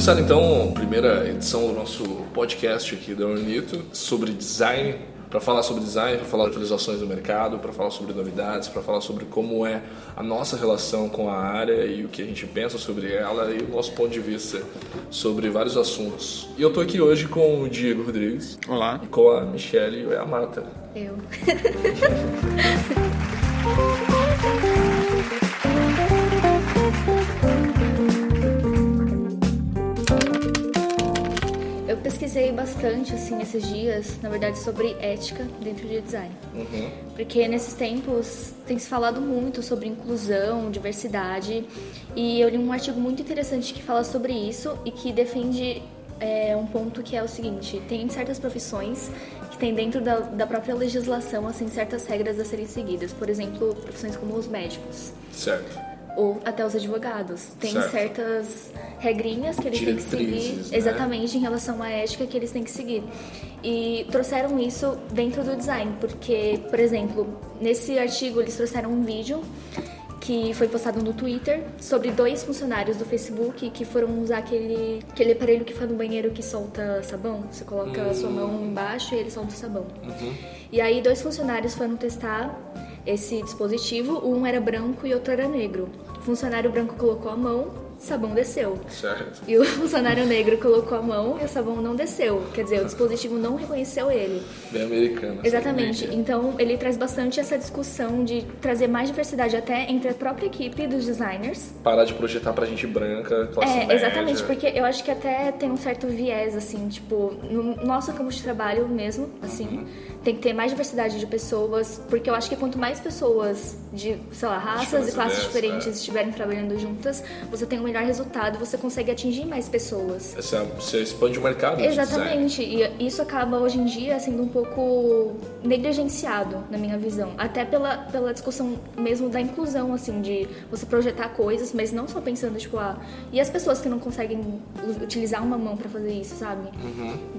começar então a primeira edição do nosso podcast aqui da Ornito sobre design, para falar sobre design, para falar de atualizações do mercado, para falar sobre novidades, para falar sobre como é a nossa relação com a área e o que a gente pensa sobre ela e o nosso ponto de vista sobre vários assuntos. E eu estou aqui hoje com o Diego Rodrigues. Olá. E com a Michelle e a Mata. Eu. bastante assim esses dias, na verdade, sobre ética dentro de design. Uhum. Porque nesses tempos tem se falado muito sobre inclusão, diversidade, e eu li um artigo muito interessante que fala sobre isso e que defende é, um ponto que é o seguinte: tem certas profissões que tem dentro da, da própria legislação assim certas regras a serem seguidas. Por exemplo, profissões como os médicos Certo. Ou até os advogados. Tem Certo. certas regrinhas que eles têm que Diretrizes, seguir né? exatamente em relação à ética que eles têm que seguir. E trouxeram isso dentro do design, porque, por exemplo, nesse artigo eles trouxeram um vídeo que foi postado no Twitter sobre dois funcionários do Facebook que foram usar aquele, aquele aparelho que foi no banheiro que solta sabão. Você coloca a sua mão embaixo e ele solta o sabão. E aí dois funcionários foram testar esse dispositivo, um era branco e outro era negro. O funcionário branco colocou a mão, sabão desceu. Certo. E o funcionário negro colocou a mão e o sabão não desceu. Quer dizer, o dispositivo não reconheceu ele. Bem americana. essa Exatamente. ideia. Então, ele traz bastante essa discussão de trazer mais diversidade até entre a própria equipe dos designers. Parar de projetar pra gente branca, classe É, média. exatamente, porque eu acho que até tem um certo viés, assim, tipo, no nosso campo de trabalho mesmo, assim, tem que ter mais diversidade de pessoas, porque eu acho que quanto mais pessoas de, sei lá, raças e classes ideias, diferentes é. estiverem trabalhando juntas, você tem um melhor resultado, você consegue atingir mais pessoas. Você, você expande o mercado. Exatamente, e isso acaba hoje em dia sendo um pouco negligenciado, na minha visão. Até pela, pela discussão mesmo da inclusão, assim, de você projetar coisas, mas não só pensando, tipo, ah, e as pessoas que não conseguem utilizar uma mão pra fazer isso, sabe?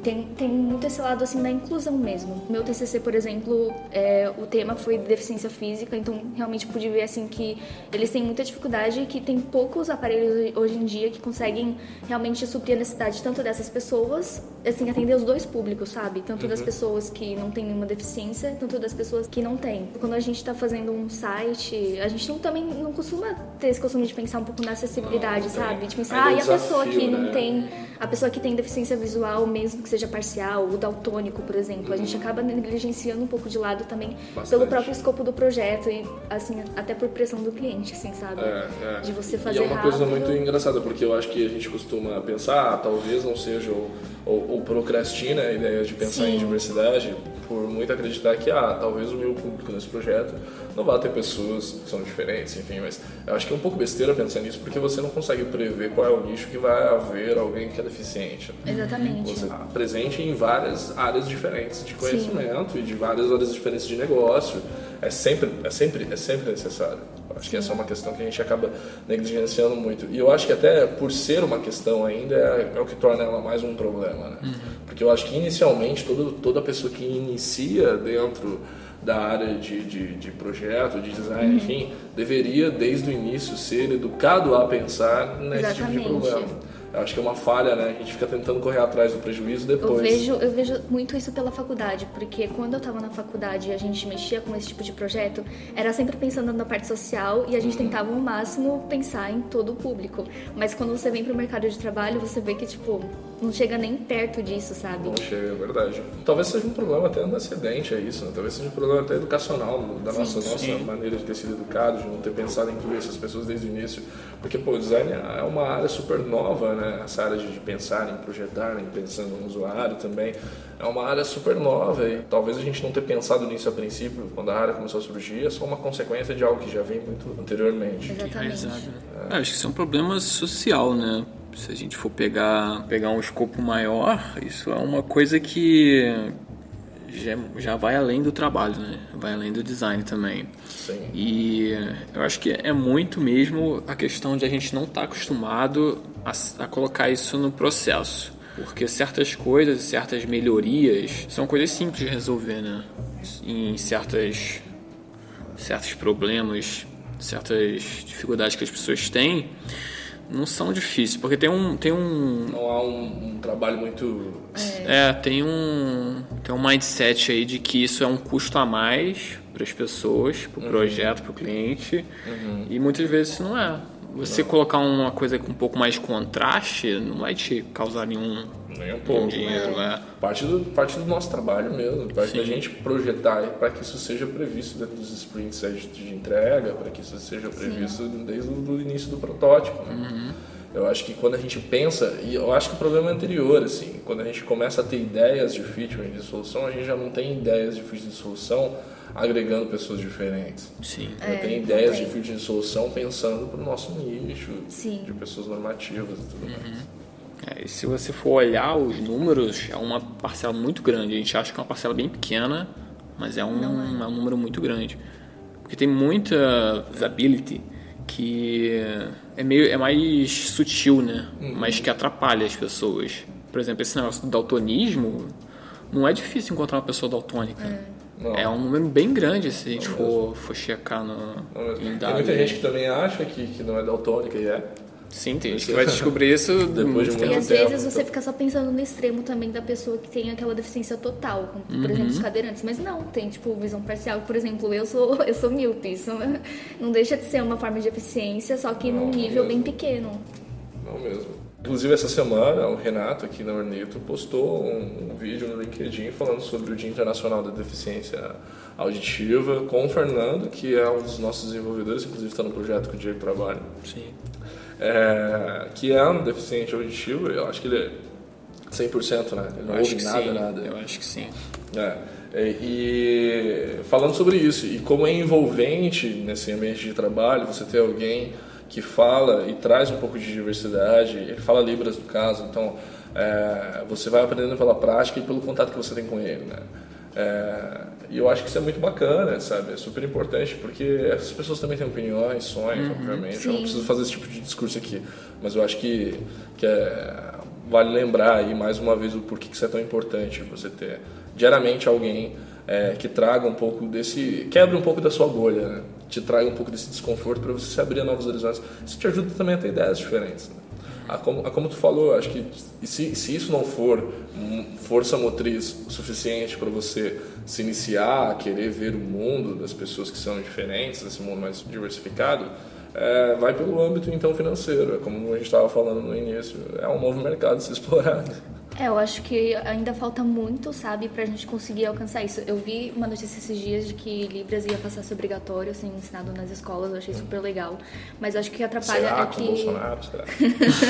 Tem, tem muito esse lado, assim, da inclusão mesmo. Meu TCC, por exemplo, é, o tema foi deficiência física, então realmente pude ver, assim, que eles têm muita dificuldade, que tem poucos aparelhos hoje em dia que conseguem realmente suprir a necessidade tanto dessas pessoas, assim, atender os dois públicos, sabe? Tanto das pessoas que não têm nenhuma deficiência, tanto das pessoas que não têm. Quando a gente tá fazendo um site, a gente não, também não costuma ter esse costume de pensar um pouco na acessibilidade, Não, não sabe? De pensar, ah, é e a pessoa que não né? tem a pessoa que tem deficiência visual, mesmo que seja parcial, o daltônico, por exemplo, a gente acaba negligenciando um pouco de lado também Bastante. pelo próprio escopo do projeto e, assim, até por pressão do cliente, assim, sabe? É, é. De você E fazer é uma rápido. coisa muito engraçada, porque eu acho que a gente costuma pensar, ah, talvez não seja, ou, ou, ou procrastina a ideia de pensar Sim. em diversidade, por muito acreditar que, ah, talvez o meu público nesse projeto não vá ter pessoas que são diferentes, enfim, mas eu acho que é um pouco besteira pensar nisso, porque você não consegue prever qual é o nicho que vai haver alguém que é deficiente. Exatamente. Você está presente em várias áreas diferentes de conhecimento e de várias áreas diferentes de negócio. É sempre, é sempre, é sempre necessário. Acho que essa é uma questão que a gente acaba negligenciando muito. E eu acho que até por ser uma questão ainda é, é o que torna ela mais um problema, né? Porque eu acho que inicialmente todo, toda pessoa que inicia dentro da área de, de, de projeto, de design, enfim, deveria desde o início ser educado a pensar nesse tipo de Exatamente. problema. Eu acho que é uma falha, né? A gente fica tentando correr atrás do prejuízo Eu depois. vejo, eu vejo muito isso pela faculdade, porque quando eu estava na faculdade e a gente mexia com esse tipo de projeto, era sempre pensando na parte social e a gente tentava ao máximo pensar em todo o público. Mas quando você vem pro mercado de trabalho, você vê que, tipo, não chega nem perto disso, sabe? Não chega, é verdade. Talvez seja um problema até antecedente a isso, né? Talvez seja um problema até educacional da nossa, nossa maneira de ter sido educado, de não ter pensado em incluir essas pessoas desde o início. Porque, pô, o design é uma área super nova, né? Essa área de pensar em projetar, em pensando no usuário também. É uma área super nova e talvez a gente não ter pensado nisso a princípio, quando a área começou a surgir, é só uma consequência de algo que já vem muito anteriormente. Exatamente. Exato. É, acho que isso é um problema social, né? Se a gente for pegar, pegar um escopo maior, isso é uma coisa que já, já vai além do trabalho, né? Vai além do design também. Sim. E eu acho que é muito mesmo a questão de a gente não estar acostumado a, a colocar isso no processo. Porque certas coisas, certas melhorias são coisas simples de resolver, né? Em certas, certos problemas, certas dificuldades que as pessoas têm, não são difíceis, porque tem um. Tem um não há um, um trabalho muito. É. é, tem um. Tem um mindset aí de que isso é um custo a mais para as pessoas, para o uhum. projeto, para o cliente. Uhum. E muitas vezes não é. Você não. colocar uma coisa com um pouco mais de contraste não vai te causar nenhum, Nem um pouco, dinheiro. É. Né? Parte, do, parte do nosso trabalho mesmo, parte Sim. da gente projetar para que isso seja previsto dentro dos sprints de entrega, para que isso seja previsto Sim. desde o início do protótipo. Né? Uhum. Eu acho que quando a gente pensa, e eu acho que o problema é anterior, assim, quando a gente começa a ter ideias de feature de solução, a gente já não tem ideias de feature de solução agregando pessoas diferentes. Sim. É, tem ideias de feature de solução pensando para o nosso nicho, Sim. de pessoas normativas e tudo uhum. mais. É, e se você for olhar os números, é uma parcela muito grande. A gente acha que é uma parcela bem pequena, mas é um, é. é um número muito grande. Porque tem muita usability que é meio é mais sutil, né? Uhum. Mas que atrapalha as pessoas. Por exemplo, esse negócio do daltonismo, não é difícil encontrar uma pessoa daltônica. É. é um número bem grande se a gente for, for checar no, não, em dados. Tem muita gente que também acha que, que não é daltônica e é. Sim, tem gente que vai descobrir isso depois de muito tempo. E às vezes você fica só pensando no extremo também da pessoa que tem aquela deficiência total, como, por uhum. exemplo, os cadeirantes. Mas não, tem tipo visão parcial. Por exemplo, eu sou, eu sou míope. Isso não deixa de ser uma forma de deficiência, só que não, num nível mesmo. bem pequeno. Não mesmo. Inclusive, essa semana, o Renato, aqui na Orneto, postou um, um, vídeo no LinkedIn falando sobre o Dia Internacional da Deficiência Auditiva com o Fernando, que é um dos nossos desenvolvedores, inclusive está no projeto que o Diego trabalha. Sim é, que é um deficiente auditivo, eu acho que ele é 100%, né? Ele não eu ouve nada, sim. nada. Eu acho que sim. É. E falando sobre isso, e como é envolvente nesse ambiente de trabalho, você ter alguém que fala e traz um pouco de diversidade, ele fala Libras no caso, então é, você vai aprendendo pela prática e pelo contato que você tem com ele, né? É, e eu acho que isso é muito bacana, sabe? É super importante, porque essas pessoas também têm opiniões, sonhos, uhum, obviamente. Sim. Eu não preciso fazer esse tipo de discurso aqui, mas eu acho que, que é, vale lembrar aí mais uma vez o porquê que isso é tão importante você ter diariamente alguém é, que traga um pouco desse. quebre um pouco da sua bolha, né? Te traga um pouco desse desconforto para você se abrir a novos horizontes. Isso te ajuda também a ter ideias diferentes. Né? a como, a como tu falou, acho que se, se isso não for força motriz suficiente para você se iniciar a querer ver o mundo das pessoas que são diferentes, desse mundo mais diversificado, é, vai pelo âmbito então financeiro, é como a gente estava falando no início, é um novo mercado a ser explorado. É, eu acho que ainda falta muito, sabe, pra gente conseguir alcançar isso. Eu vi uma notícia esses dias de que Libras ia passar a ser obrigatório, assim, ensinado nas escolas, eu achei super legal. Mas acho que atrapalha será é que... Bolsonaro, será?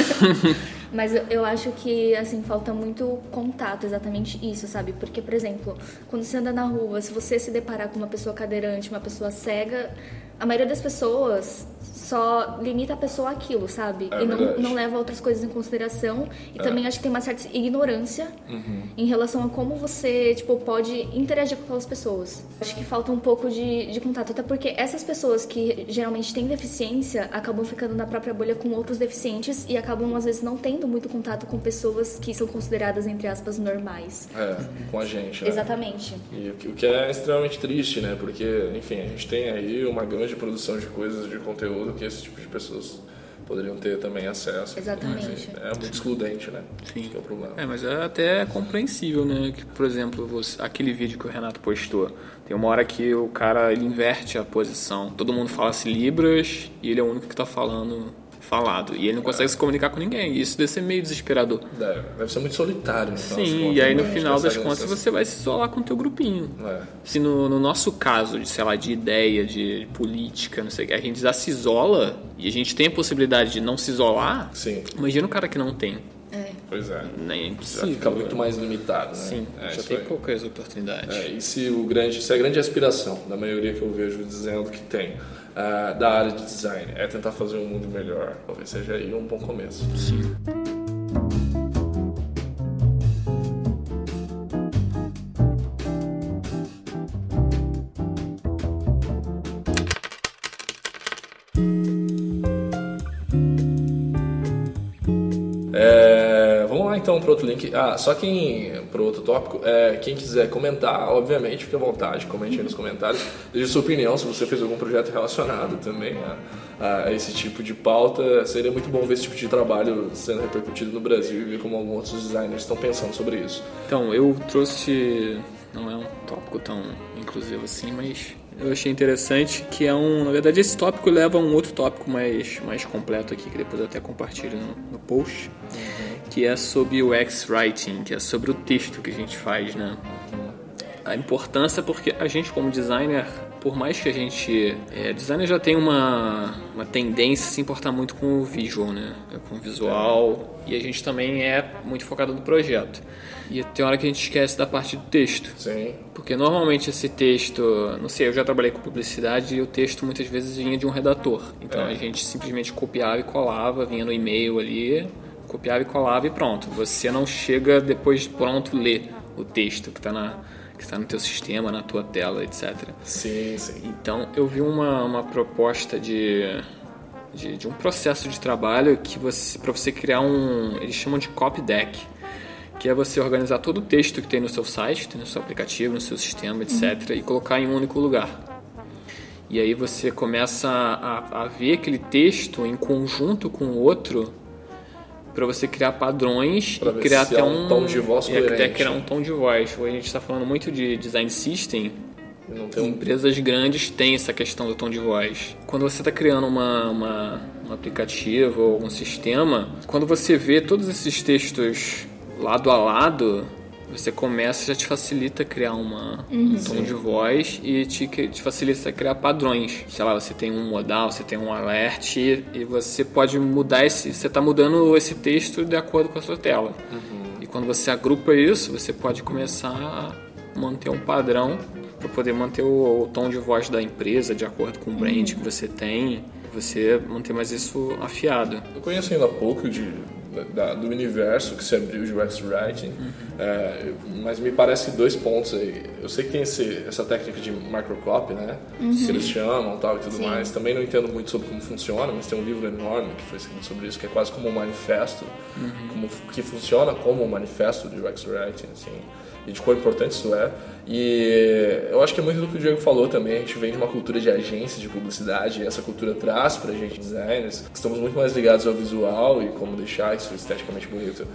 Mas eu, eu acho que, assim, falta muito contato, exatamente isso, sabe? Porque, por exemplo, quando você anda na rua, se você se deparar com uma pessoa cadeirante, uma pessoa cega, a maioria das pessoas só limita a pessoa àquilo, sabe? É e não, não, leva outras coisas em consideração. E é. também acho que tem uma certa ignorância uhum. em relação a como você, tipo, pode interagir com aquelas pessoas. Acho que falta um pouco de, de contato, até porque essas pessoas que geralmente têm deficiência acabam ficando na própria bolha com outros deficientes e acabam, às vezes, não tendo muito contato com pessoas que são consideradas, entre aspas, normais. É, com a gente, né? Exatamente. E o que é extremamente triste, né? Porque, enfim, a gente tem aí uma grande produção de coisas, de conteúdo que esse tipo de pessoas poderiam ter também acesso. Exatamente. é muito excludente, né? Sim. Que é o problema. É, mas é até compreensível, né? Que, por exemplo, você, aquele vídeo que o Renato postou, tem uma hora que o cara ele inverte a posição. Todo mundo fala-se Libras e ele é o único que está falando falado. E ele não consegue é. se comunicar com ninguém. E isso deve ser meio desesperador. Deve, deve ser muito solitário. Sim, contas, e aí no final das contas você vai se isolar com o teu grupinho. É. Se no, no, nosso caso, de, sei lá, de ideia, de política, não sei a gente já se isola e a gente tem a possibilidade de não se isolar, Sim. imagina o cara que não tem. É. Pois é. Nem é. Já fica muito mais limitado, né? Sim, é, já tem aí. poucas oportunidades. É, e se, o grande, se a grande aspiração da maioria que eu vejo dizendo que tem uh, da área de design é tentar fazer um mundo melhor, talvez seja aí um bom começo. Sim. Então para outro link. Ah, só quem para outro tópico, é, quem quiser comentar, obviamente, fique à vontade, comente aí nos comentários, deixe sua opinião se você fez algum projeto relacionado também a, a, esse tipo de pauta. Seria muito bom ver esse tipo de trabalho sendo repercutido no Brasil e ver como alguns outros designers estão pensando sobre isso. Então, eu trouxe não é um tópico tão inclusivo assim, mas eu achei interessante que é um, na verdade esse tópico leva a um outro tópico mais mais completo aqui que depois eu até compartilho no, no post, uhum. Que é sobre o X-writing, que é sobre o texto que a gente faz, né? A importância porque a gente como designer por mais que a gente. É, designer já tem uma, uma tendência a se importar muito com o visual, né? Com o visual. E a gente também é muito focado no projeto. E tem hora que a gente esquece da parte do texto. Sim. Porque normalmente esse texto, não sei, eu já trabalhei com publicidade e o texto muitas vezes vinha de um redator. Então é. a gente simplesmente copiava e colava, vinha no e-mail ali, copiava e colava e pronto. Você não chega depois de pronto ler o texto que está na que está no teu sistema, na tua tela, etc. Sim, sim. Então eu vi uma, uma proposta de, de, de um processo de trabalho que você para você criar um eles chamam de copy deck que é você organizar todo o texto que tem no seu site, tem no seu aplicativo, no seu sistema, etc., uhum. e colocar em um único lugar. E aí você começa a, a ver aquele texto em conjunto com o outro para você criar padrões pra e criar até um, um, tom de voz e até criar um tom de voz. Hoje a gente está falando muito de design system. Um... Empresas grandes têm essa questão do tom de voz. Quando você está criando uma, uma, um aplicativo ou um sistema, quando você vê todos esses textos lado a lado, você começa já te facilita criar uma, uhum. um tom de voz e te, te facilita criar padrões. Sei lá, você tem um modal, você tem um alert e, e você pode mudar esse. Você está mudando esse texto de acordo com a sua tela. Uhum. E quando você agrupa isso, você pode começar a manter um padrão para poder manter o, o, tom de voz da empresa de acordo com o brand uhum. que você tem. Você manter mais isso afiado. Eu conheço ainda pouco de da, do universo que se abriu de UX Writing, uhum. é, mas me parece dois pontos aí. Eu sei que tem esse, essa técnica de microcopy, né? Uhum. Que eles chamam tal e tudo Sim. mais. Também não entendo muito sobre como funciona, mas tem um livro enorme que foi escrito sobre isso, que é quase como um manifesto, uhum. como, que funciona como um manifesto de UX Writing, assim e de quão importante isso é. E eu acho que é muito do que o Diego falou também. A gente vem de uma cultura de agência de publicidade e essa cultura traz pra gente, designers, que estamos muito mais ligados ao visual e como deixar isso esteticamente bonito.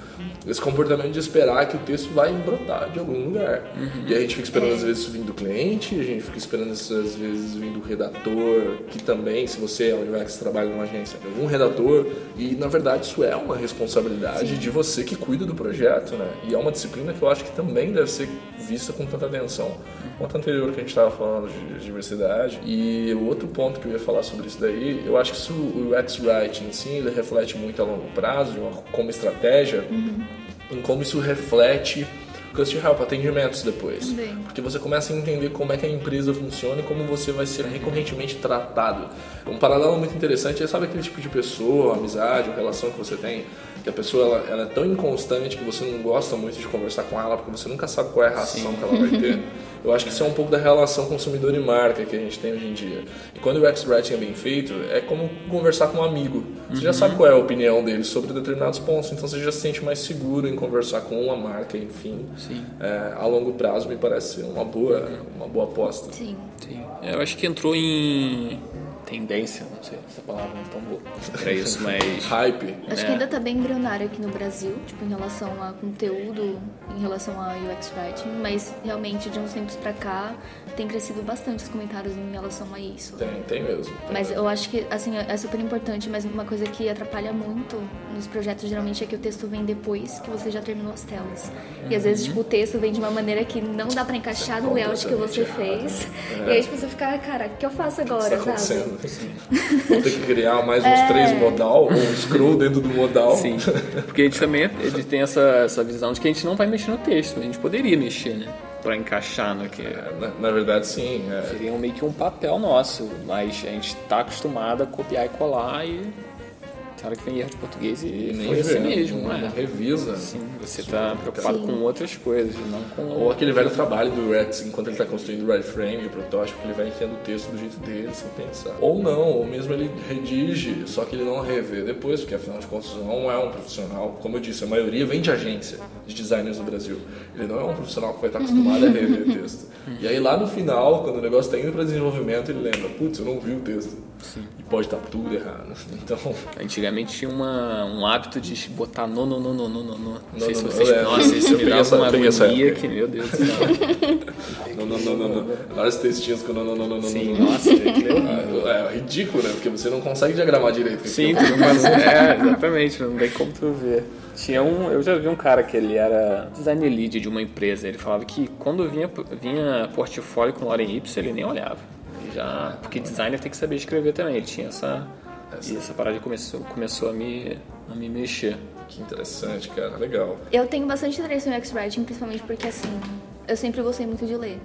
Esse comportamento de esperar que o texto vai brotar de algum lugar. Uhum. E a gente fica esperando às vezes isso vindo do cliente, a gente fica esperando isso às vezes vindo do redator, que também, se você é um UX trabalha numa agência, algum redator. E na verdade isso é uma responsabilidade Sim. de você que cuida do projeto, né? E é uma disciplina que eu acho que também deve ser vista com tanta atenção quanto anterior que a gente estava falando de, diversidade. E o outro ponto que eu ia falar sobre isso daí, eu acho que isso, o UX Writing em si, ele reflete muito a longo prazo, uma, como estratégia, uhum. em como isso reflete Cust Help, atendimentos depois. Porque você começa a entender como é que a empresa funciona e como você vai ser recorrentemente tratado. Um paralelo muito interessante é, sabe aquele tipo de pessoa, amizade, relação que você tem, que a pessoa ela, ela, é tão inconstante que você não gosta muito de conversar com ela porque você nunca sabe qual é a reação Sim. que ela vai ter. Eu acho que isso é um pouco da relação consumidor e marca que a gente tem hoje em dia. E quando o X-Writing é bem feito, é como conversar com um amigo. Você uhum. já sabe qual é a opinião dele sobre determinados pontos, então você já se sente mais seguro em conversar com uma marca, enfim. É, a longo prazo me parece uma boa, uma boa aposta. Sim. Sim. É, eu acho que entrou em tendência, não sei se essa palavra não é tão boa para isso, mas. Hype. Acho que é. ainda tá bem embrionário aqui no Brasil, tipo, em relação a conteúdo, em relação a UX Writing, mas realmente de uns tempos pra cá tem crescido bastante os comentários em relação a isso. Tem, tem mesmo. Tem mas mesmo. eu acho que, assim, é super importante, mas uma coisa que atrapalha muito nos projetos geralmente é que o texto vem depois que você já terminou as telas. E às vezes, uhum. tipo, o texto vem de uma maneira que não dá pra encaixar no layout que você fez. É. E aí, tipo, você fica, cara, o que eu faço agora, Vou ter que criar mais uns é... três modal, um scroll dentro do modal. Sim, porque a gente também ele tem essa, essa visão de que a gente não vai mexer no texto, a gente poderia mexer, né? Pra encaixar no que. É, na, na, verdade, sim. É. Seria meio que um papel nosso, mas a gente tá acostumado a copiar e colar e cara que vem erro de português e Nem foi assim vê, mesmo, não, é. não revisa. Sim, você tá preocupado Sim. com outras coisas, não com... Ou aquele velho trabalho do Rex, enquanto ele está construindo o wireframe, o protótipo, ele vai enfiando o texto do jeito dele, sem pensar. Ou não, ou mesmo ele redige, só que ele não revê depois, porque afinal de contas não é um profissional. Como eu disse, a maioria vem de agência de dezerners no Brasil. Ele não é um profissional que vai estar acostumado a rever texto. E aí lá no final, quando o negócio está indo para desenvolvimento, ele lembra, putz, eu não vi o texto. E pode estar tudo errado. Então, Antigamente tinha uma, um hábito de botar no, no, no, no, no, no, no. Não sei se vocês... lembro. Nossa, isso Eu me dava essa- uma agonia época. que, meu Deus do céu. não, não, não, não, não. Vários textinhos com não, não, não, não, não, Sim, não, não. nossa, Ah, É ridículo, né? Porque você não consegue diagramar direito. Sim, tudo mais. É, exatamente, não tem como tu ver. Tinha um, eu já vi um cara que ele era design lead de uma empresa. Ele falava que quando vinha, vinha portfólio com Lorem Ipsum, ele nem olhava. Já, porque designer tem que saber escrever também. Ele tinha essa, e essa parada começou, começou a me, a me mexer. Que interessante, cara. Legal. Eu tenho bastante interesse no X-Writing, principalmente porque, assim, eu sempre gostei muito de ler.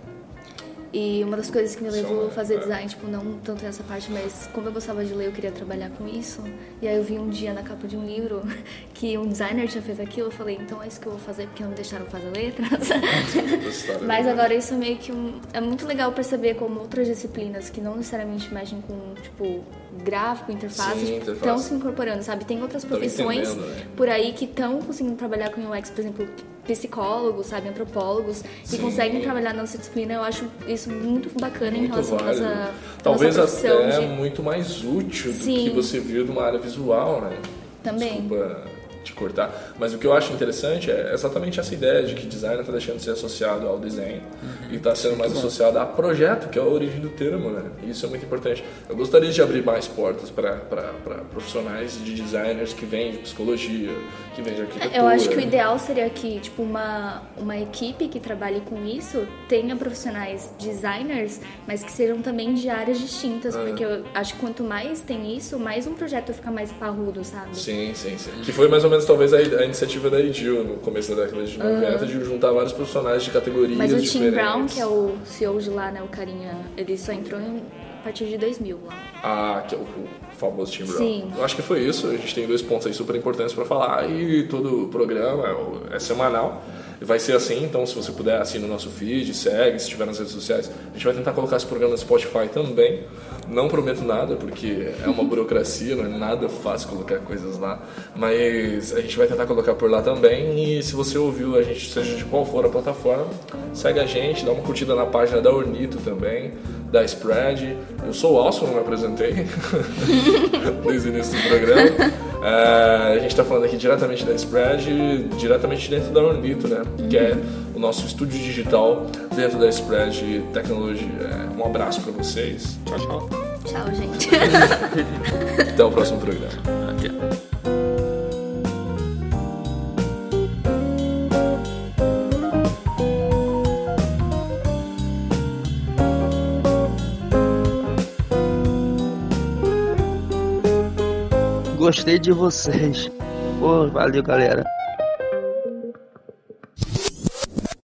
E uma das coisas que me levou a fazer design, tipo, não tanto essa parte, mas como eu gostava de ler, eu queria trabalhar com isso. E aí eu vi um dia na capa de um livro que um designer tinha feito aquilo, eu falei, então é isso que eu vou fazer, porque não me deixaram fazer letras. história, mas né? agora isso é meio que um... É muito legal perceber como outras disciplinas que não necessariamente mexem com, tipo, gráfico, interface, Sim, tipo, interface. estão se incorporando, sabe? Tem outras profissões né? por aí que estão conseguindo trabalhar com UX, por exemplo, psicólogos, sabe, antropólogos, que Sim. conseguem trabalhar nessa disciplina. Eu acho isso muito bacana em Muito relação à válido. nossa, à Talvez nossa até de- muito mais útil do Sim. que você vir de uma área visual, né? Também. Desculpa te cortar. Mas o que eu acho interessante é exatamente essa ideia de que design está deixando de ser associado ao desenho e está sendo mais associado a projeto, que é a origem do termo, né? E isso é muito importante. Eu gostaria de abrir mais portas para profissionais de designers que vêm de psicologia, que vêm de arquitetura. Eu acho que o ideal seria que, tipo, uma, uma equipe que trabalhe com isso tenha profissionais designers, mas que sejam também de áreas distintas, Ah. porque eu acho que quanto mais tem isso, mais um projeto fica mais parrudo, sabe? Sim, sim, sim. Que foi mais ou menos talvez a, a iniciativa da IDIL no começo da década de 90, de juntar vários profissionais de categorias Mas o Tim diferentes. Brown, que é o CEO de lá, né, o carinha, ele só entrou em- a partir de 2000 lá. Ah, que é o, o famoso Tim Brown. Sim. Eu acho que foi isso. A gente tem dois pontos aí super importantes para falar e todo o programa é é semanal. Vai ser assim, então se você puder, assina o nosso feed, segue, se estiver nas redes sociais. A gente vai tentar colocar esse programa no Spotify também. Não prometo nada, porque é uma burocracia, não é nada fácil colocar coisas lá. Mas a gente vai tentar colocar por lá também. E se você ouviu a gente, seja de qual for a plataforma, segue a gente, dá uma curtida na página da Ornito também, da Spread. Eu sou o Alson, não me apresentei desde o início do programa. É, a gente está falando aqui diretamente da Spread, diretamente dentro da Ornito, né? Que é o nosso estúdio digital dentro da Spread Technology. É, um abraço para vocês. Tchau, tchau. Tchau, gente. Até o próximo programa. Até. Gostei de vocês. Pô, valeu, galera.